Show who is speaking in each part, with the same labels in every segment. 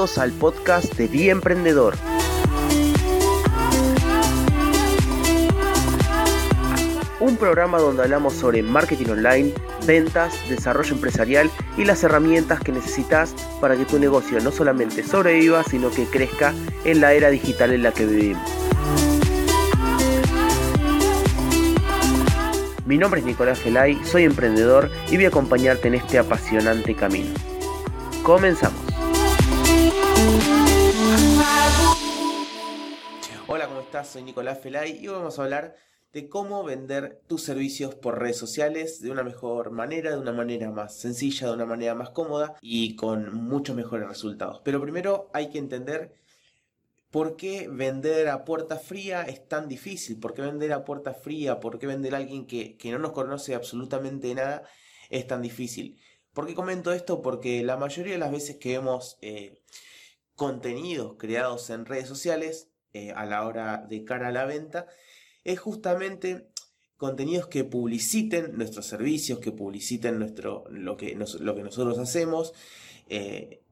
Speaker 1: Bienvenidos al podcast de Día Emprendedor. Un programa donde hablamos sobre marketing online, ventas, desarrollo empresarial y las herramientas que necesitas para que tu negocio no solamente sobreviva, sino que crezca en la era digital en la que vivimos. Mi nombre es Nicolás Gelay, soy emprendedor y voy a acompañarte en este apasionante camino. Comenzamos. Hola, ¿cómo estás? Soy Nicolás Felay y hoy vamos a hablar de cómo vender tus servicios por redes sociales de una mejor manera, de una manera más sencilla, de una manera más cómoda y con muchos mejores resultados. Pero primero hay que entender por qué vender a puerta fría es tan difícil, por qué vender a puerta fría, por qué vender a alguien que, no nos conoce absolutamente nada es tan difícil. ¿Por qué comento esto? Porque la mayoría de las veces que vemos eh, contenidos creados en redes sociales eh, a la hora de cara a la venta, es justamente contenidos que publiciten nuestros servicios, que publiciten nuestro, lo, que lo que nosotros hacemos, eh,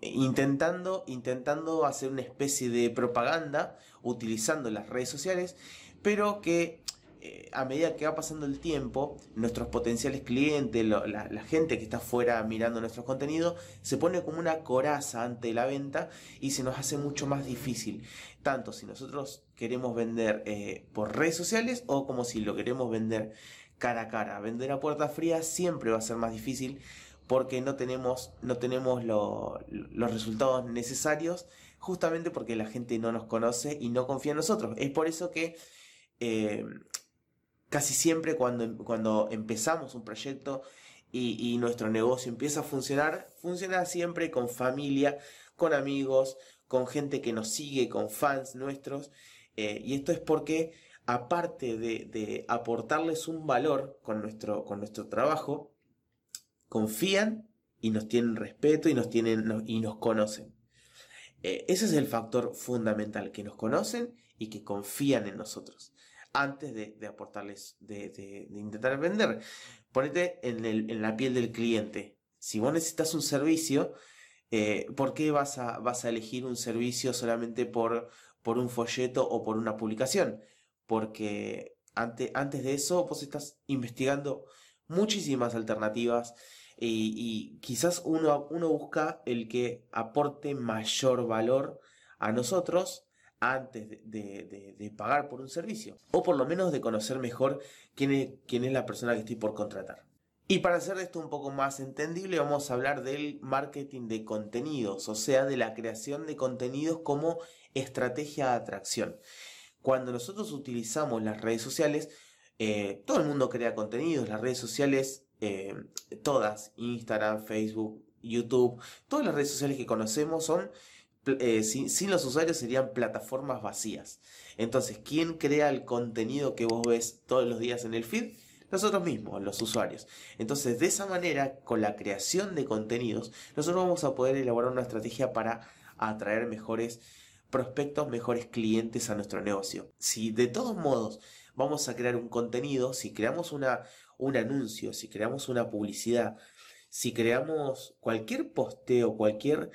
Speaker 1: intentando, intentando hacer una especie de propaganda utilizando las redes sociales, pero que eh, a medida que va pasando el tiempo, nuestros potenciales clientes, la, gente que está fuera mirando nuestros contenidos, se pone como una coraza ante la venta y se nos hace mucho más difícil. Tanto si nosotros queremos vender eh, por redes sociales o como si lo queremos vender cara a cara. Vender a puerta fría siempre va a ser más difícil porque no tenemos, no tenemos los resultados necesarios justamente porque la gente no nos conoce y no confía en nosotros. Es por eso que eh, casi siempre cuando, cuando empezamos un proyecto y, nuestro negocio empieza a funcionar, funciona siempre con familia, con amigos, con gente que nos sigue, con fans nuestros. Eh, y esto es porque, aparte de, aportarles un valor con nuestro, con nuestro trabajo, confían y nos tienen respeto y nos, tienen, y nos conocen. Eh, ese es el factor fundamental, que nos conocen y que confían en nosotros antes de, aportarles, de, intentar vender. Ponete en, la piel del cliente. Si vos necesitas un servicio, eh, ¿por qué vas a, elegir un servicio solamente por, un folleto o por una publicación? Porque antes de eso vos estás investigando muchísimas alternativas y, quizás uno busca el que aporte mayor valor a nosotros antes de, pagar por un servicio. O por lo menos de conocer mejor quién es, la persona que estoy por contratar. Y para hacer esto un poco más entendible, vamos a hablar del marketing de contenidos, o sea, de la creación de contenidos como estrategia de atracción. Cuando nosotros utilizamos las redes sociales, eh, todo el mundo crea contenidos, las redes sociales, eh, todas, Instagram, Facebook, YouTube, todas las redes sociales que conocemos son eh, sin, los usuarios serían plataformas vacías. Entonces, ¿quién crea el contenido que vos ves todos los días en el feed? Nosotros mismos, los usuarios. Entonces, de esa manera, con la creación de contenidos, nosotros vamos a poder elaborar una estrategia para atraer mejores prospectos, mejores clientes a nuestro negocio. Si de todos modos vamos a crear un contenido, si creamos una, un anuncio, si creamos una publicidad, si creamos cualquier posteo, cualquier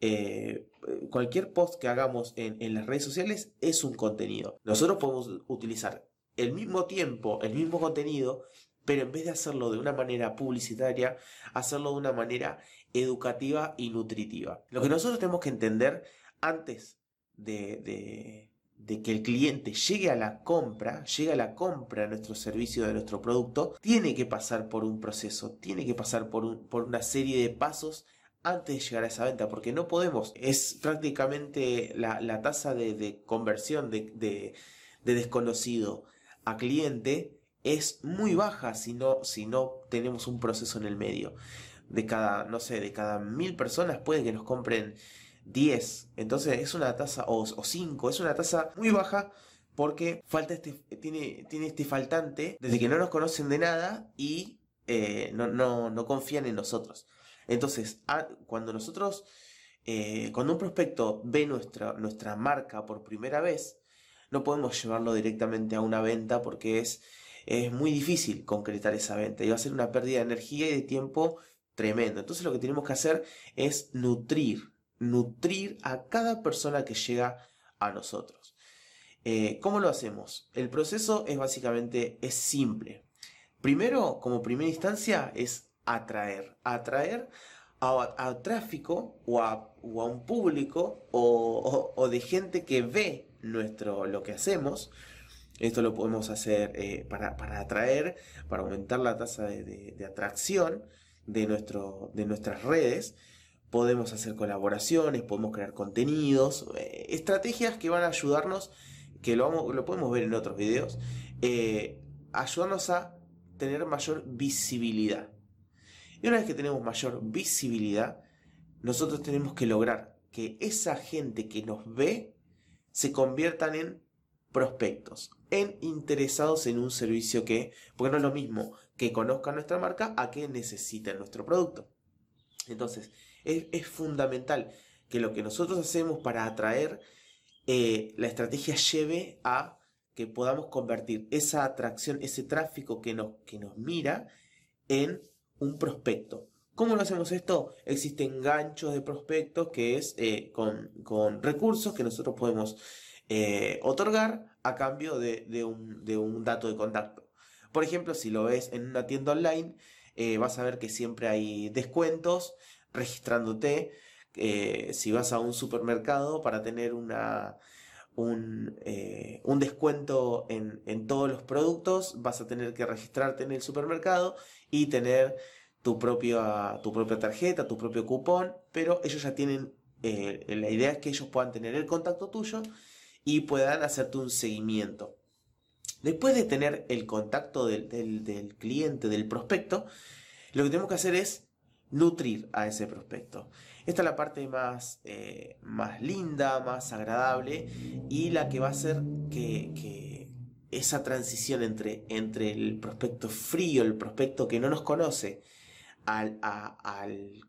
Speaker 1: eh, cualquier post que hagamos en, las redes sociales es un contenido. Nosotros podemos utilizar el mismo tiempo, el mismo contenido, pero en vez de hacerlo de una manera publicitaria, hacerlo de una manera educativa y nutritiva. Lo que nosotros tenemos que entender antes de, que el cliente llegue a la compra, llegue a la compra de nuestro servicio, de nuestro producto, tiene que pasar por un proceso, tiene que pasar por, por una serie de pasos antes de llegar a esa venta, porque no podemos, es prácticamente la, tasa de, conversión de, desconocido a cliente es muy baja si no, si no tenemos un proceso en el medio. De cada, no sé, de cada mil personas puede que nos compren 10. Entonces es una tasa, o, 5, es una tasa muy baja porque falta este, tiene, tiene este faltante desde que no nos conocen de nada y eh, no, no, no confían en nosotros. Entonces, cuando nosotros, eh, cuando un prospecto ve nuestra, nuestra marca por primera vez, no podemos llevarlo directamente a una venta porque es, es muy difícil concretar esa venta y va a ser una pérdida de energía y de tiempo tremendo. Entonces lo que tenemos que hacer es nutrir nutrir a cada persona que llega a nosotros. Eh, ¿Cómo lo hacemos? El proceso es básicamente es simple. Primero, como primera instancia, es atraer. Atraer a, tráfico o a, un público o, de gente que ve nuestro, lo que hacemos. Esto lo podemos hacer eh, para, atraer, para aumentar la tasa de, atracción de, nuestro, de nuestras redes. Podemos hacer colaboraciones, podemos crear contenidos, eh, estrategias que van a ayudarnos, que lo, lo podemos ver en otros videos, eh, ayudarnos a tener mayor visibilidad. Y una vez que tenemos mayor visibilidad, nosotros tenemos que lograr que esa gente que nos ve se conviertan en prospectos, en interesados en un servicio que, porque no es lo mismo que conozcan nuestra marca a que necesiten nuestro producto. Entonces, es, fundamental que lo que nosotros hacemos para atraer eh, la estrategia lleve a que podamos convertir esa atracción, ese tráfico que nos, que nos mira en un prospecto. ¿Cómo lo hacemos esto? Existen ganchos de prospectos que es eh, con, recursos que nosotros podemos eh, otorgar a cambio de, un, dato de contacto. Por ejemplo, si lo ves en una tienda online, eh, vas a ver que siempre hay descuentos registrándote. si vas a un supermercado para tener una, un, descuento en, todos los productos, vas a tener que registrarte en el supermercado y tener tu propia, tu propia tarjeta, tu propio cupón, pero ellos ya tienen, eh, la idea es que ellos puedan tener el contacto tuyo y puedan hacerte un seguimiento. Después de tener el contacto del, cliente, del prospecto, lo que tenemos que hacer es nutrir a ese prospecto. Esta es la parte más, eh, más linda, más agradable y la que va a hacer que esa transición entre, entre el prospecto frío, el prospecto que no nos conoce, al,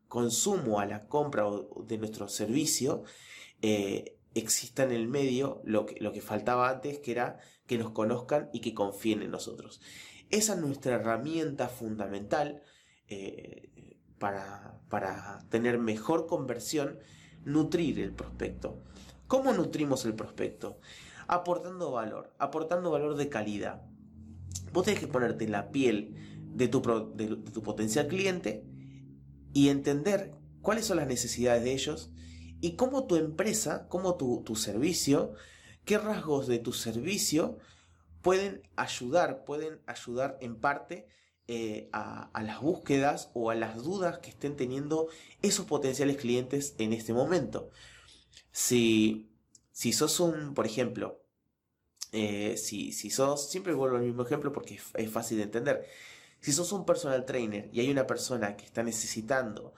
Speaker 1: consumo, a la compra de nuestro servicio, eh, exista en el medio lo que, lo que faltaba antes, que era que nos conozcan y que confíen en nosotros. Esa es nuestra herramienta fundamental eh, para, para tener mejor conversión, nutrir el prospecto. ¿Cómo nutrimos el prospecto? aportando valor, aportando valor de calidad. Vos tenés que ponerte en la piel de tu, de, tu potencial cliente y entender cuáles son las necesidades de ellos y cómo tu empresa, cómo tu, servicio, qué rasgos de tu servicio pueden ayudar, pueden ayudar en parte eh, a, las búsquedas o a las dudas que estén teniendo esos potenciales clientes en este momento. Si si sos un, por ejemplo, eh, si, si sos, siempre vuelvo al mismo ejemplo porque es, fácil de entender. Si sos un personal trainer y hay una persona que está necesitando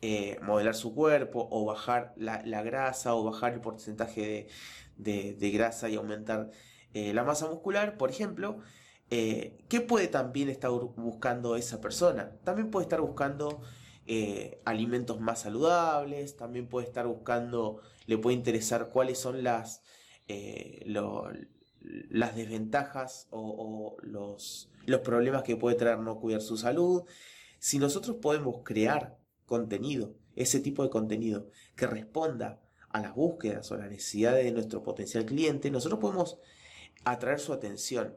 Speaker 1: eh, modelar su cuerpo o bajar la, grasa o bajar el porcentaje de, grasa y aumentar la masa muscular, por ejemplo, ¿qué puede también estar buscando esa persona? También puede estar buscando alimentos más saludables, también puede estar buscando le puede interesar cuáles son las, eh, las desventajas o, los, los problemas que puede traer no cuidar su salud. Si nosotros podemos crear contenido, ese tipo de contenido que responda a las búsquedas o las necesidades de nuestro potencial cliente, nosotros podemos atraer su atención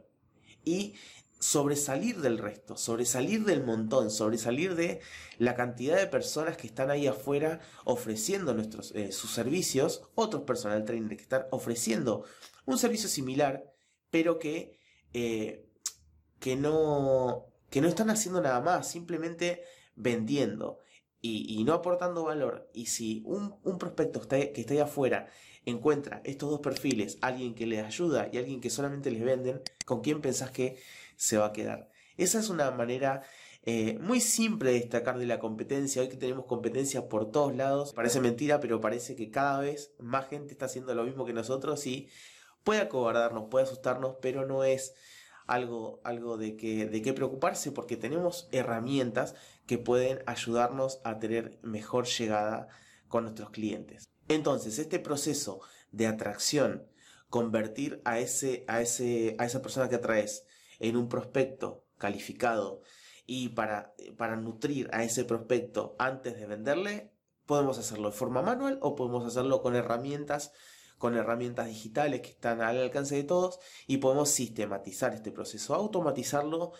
Speaker 1: y sobresalir del resto, sobresalir del montón, sobresalir de la cantidad de personas que están ahí afuera ofreciendo nuestros, eh, sus servicios, otros personal trainer que están ofreciendo un servicio similar, pero que, eh, que, no, que no están haciendo nada más, simplemente vendiendo y, no aportando valor. Y si un, prospecto que está ahí afuera encuentra estos dos perfiles, alguien que les ayuda y alguien que solamente les venden, ¿con quién pensás que se va a quedar. Esa es una manera eh, muy simple de destacar de la competencia. Hoy que tenemos competencia por todos lados, parece mentira, pero parece que cada vez más gente está haciendo lo mismo que nosotros y puede acobardarnos, puede asustarnos, pero no es algo, algo de, que, de qué preocuparse porque tenemos herramientas que pueden ayudarnos a tener mejor llegada con nuestros clientes. Entonces, este proceso de atracción, convertir a, ese, a, ese, a esa persona que atraes en un prospecto calificado y para, para nutrir a ese prospecto antes de venderle, Podemos hacerlo de forma manual o podemos hacerlo con herramientas con herramientas digitales que están al alcance de todos y podemos sistematizar este proceso, automatizarlo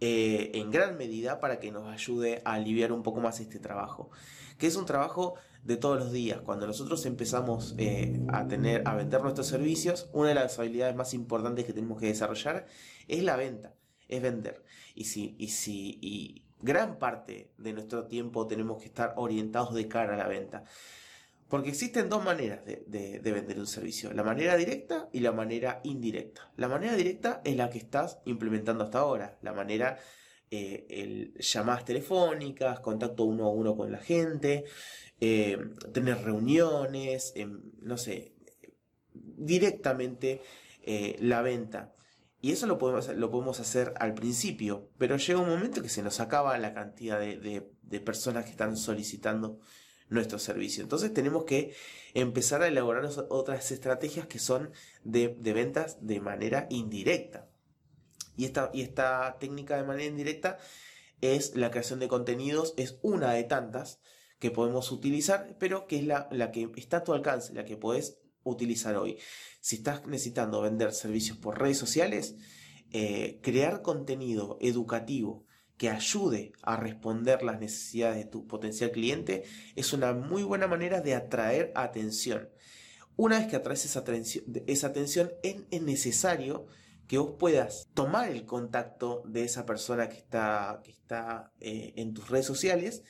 Speaker 1: eh, en gran medida para que nos ayude a aliviar un poco más este trabajo, que es un trabajo de todos los días. Cuando nosotros empezamos eh, a tener, a vender nuestros servicios, una de las habilidades más importantes que tenemos que desarrollar es la venta, es vender. Y si, y si, y gran parte de nuestro tiempo tenemos que estar orientados de cara a la venta. Porque existen dos maneras de, vender un servicio, la manera directa y la manera indirecta. La manera directa es la que estás implementando hasta ahora, la manera, eh, llamadas telefónicas, contacto uno a uno con la gente, eh, tener reuniones, em, no sé, directamente eh, la venta. Y eso lo podemos, lo podemos hacer al principio, pero llega un momento que se nos acaba la cantidad de personas que están solicitando nuestro servicio. Entonces tenemos que empezar a elaborar otras estrategias que son de, ventas de manera indirecta. Y esta, y esta técnica de manera indirecta es la creación de contenidos, es una de tantas que podemos utilizar, pero que es la, la que está a tu alcance, la que puedes utilizar hoy. Si estás necesitando vender servicios por redes sociales, eh, crear contenido educativo que ayude a responder las necesidades de tu potencial cliente es una muy buena manera de atraer atención. Una vez que atraes esa atención, esa atención es, necesario que vos puedas tomar el contacto de esa persona que está, que está eh, en tus redes sociales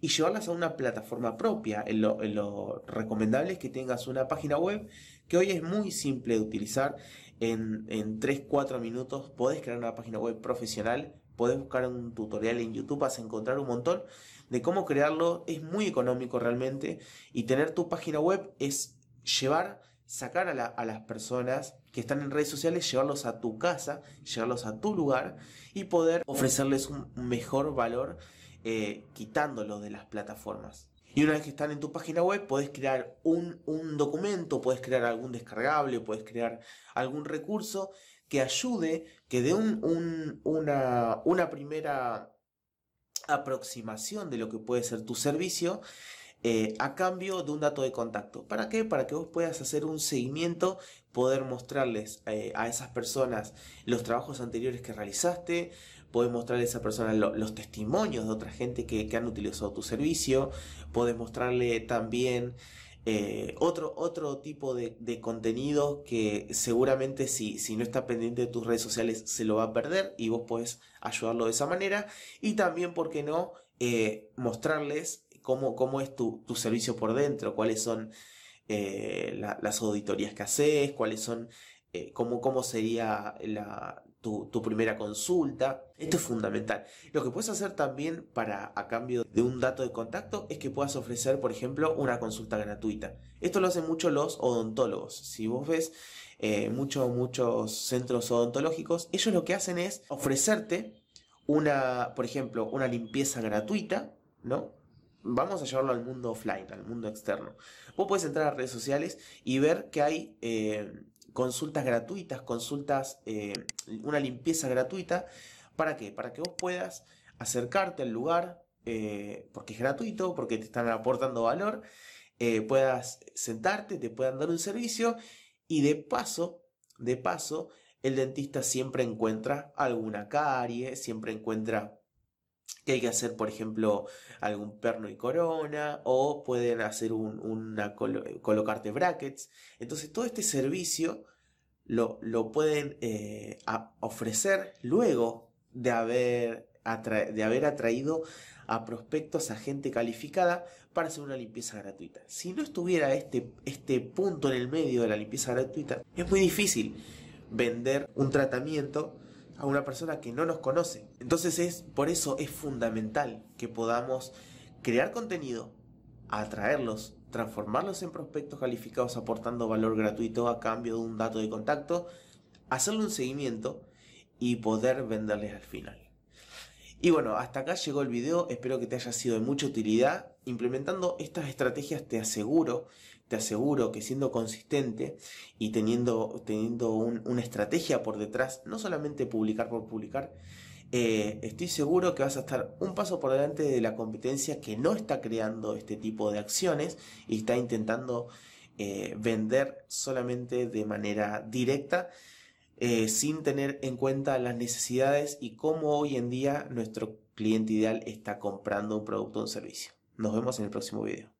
Speaker 1: y llevarlas a una plataforma propia. lo, en lo, recomendable es que tengas una página web que hoy es muy simple de utilizar. En, en 3-4 minutos podés crear una página web profesional podés buscar un tutorial en YouTube, vas a encontrar un montón de cómo crearlo. Es muy económico realmente. Y tener tu página web es llevar, sacar a, las personas que están en redes sociales, llevarlos a tu casa, llevarlos a tu lugar y poder ofrecerles un mejor valor eh, quitándolo de las plataformas. Y una vez que están en tu página web, puedes crear un, documento, puedes crear algún descargable, puedes crear algún recurso que ayude, que dé una primera aproximación de lo que puede ser tu servicio eh, a cambio de un dato de contacto. ¿Para qué? Para que vos puedas hacer un seguimiento, poder mostrarles eh, a esas personas los trabajos anteriores que realizaste, poder mostrarle a esa persona los testimonios de otra gente que, han utilizado tu servicio, podés mostrarle también eh, otro, otro tipo de, contenido que seguramente si, si no está pendiente de tus redes sociales se lo va a perder y vos podés ayudarlo de esa manera. Y también, ¿por qué no? Mostrarles cómo, cómo es tu, servicio por dentro, cuáles son eh, las auditorías que haces, cuáles son, cómo, cómo sería tu, primera consulta. Esto es fundamental. Lo que puedes hacer también para, a cambio de un dato de contacto, es que puedas ofrecer, por ejemplo, una consulta gratuita. Esto lo hacen mucho los odontólogos. Si vos ves eh, muchos centros odontológicos, ellos lo que hacen es ofrecerte una, por ejemplo, una limpieza gratuita, ¿no? Vamos a llevarlo al mundo offline, al mundo externo. Vos puedes entrar a redes sociales y ver que hay eh, consultas gratuitas, consultas, eh, una limpieza gratuita. ¿Para qué? Para que vos puedas acercarte al lugar, eh, porque es gratuito, porque te están aportando valor, puedas sentarte, te puedan dar un servicio y de paso, de paso, el dentista siempre encuentra alguna carie, siempre encuentra que hay que hacer, por ejemplo, algún perno y corona, o pueden hacer un, una colocarte brackets. Entonces, todo este servicio lo, lo pueden eh, ofrecer luego de haber, de haber atraído a prospectos, a gente calificada para hacer una limpieza gratuita. Si no estuviera este, este punto en el medio de la limpieza gratuita, es muy difícil vender un tratamiento a una persona que no nos conoce. Entonces es por eso es fundamental que podamos crear contenido, atraerlos, transformarlos en prospectos calificados aportando valor gratuito a cambio de un dato de contacto, hacerle un seguimiento y poder venderles al final. Y bueno, hasta acá llegó el video, espero que te haya sido de mucha utilidad. Implementando estas estrategias te aseguro te aseguro que siendo consistente y teniendo, teniendo una estrategia por detrás, no solamente publicar por publicar, eh, estoy seguro que vas a estar un paso por delante de la competencia que no está creando este tipo de acciones y está intentando eh, vender solamente de manera directa eh, sin tener en cuenta las necesidades y cómo hoy en día nuestro cliente ideal está comprando un producto o un servicio. Nos vemos en el próximo video.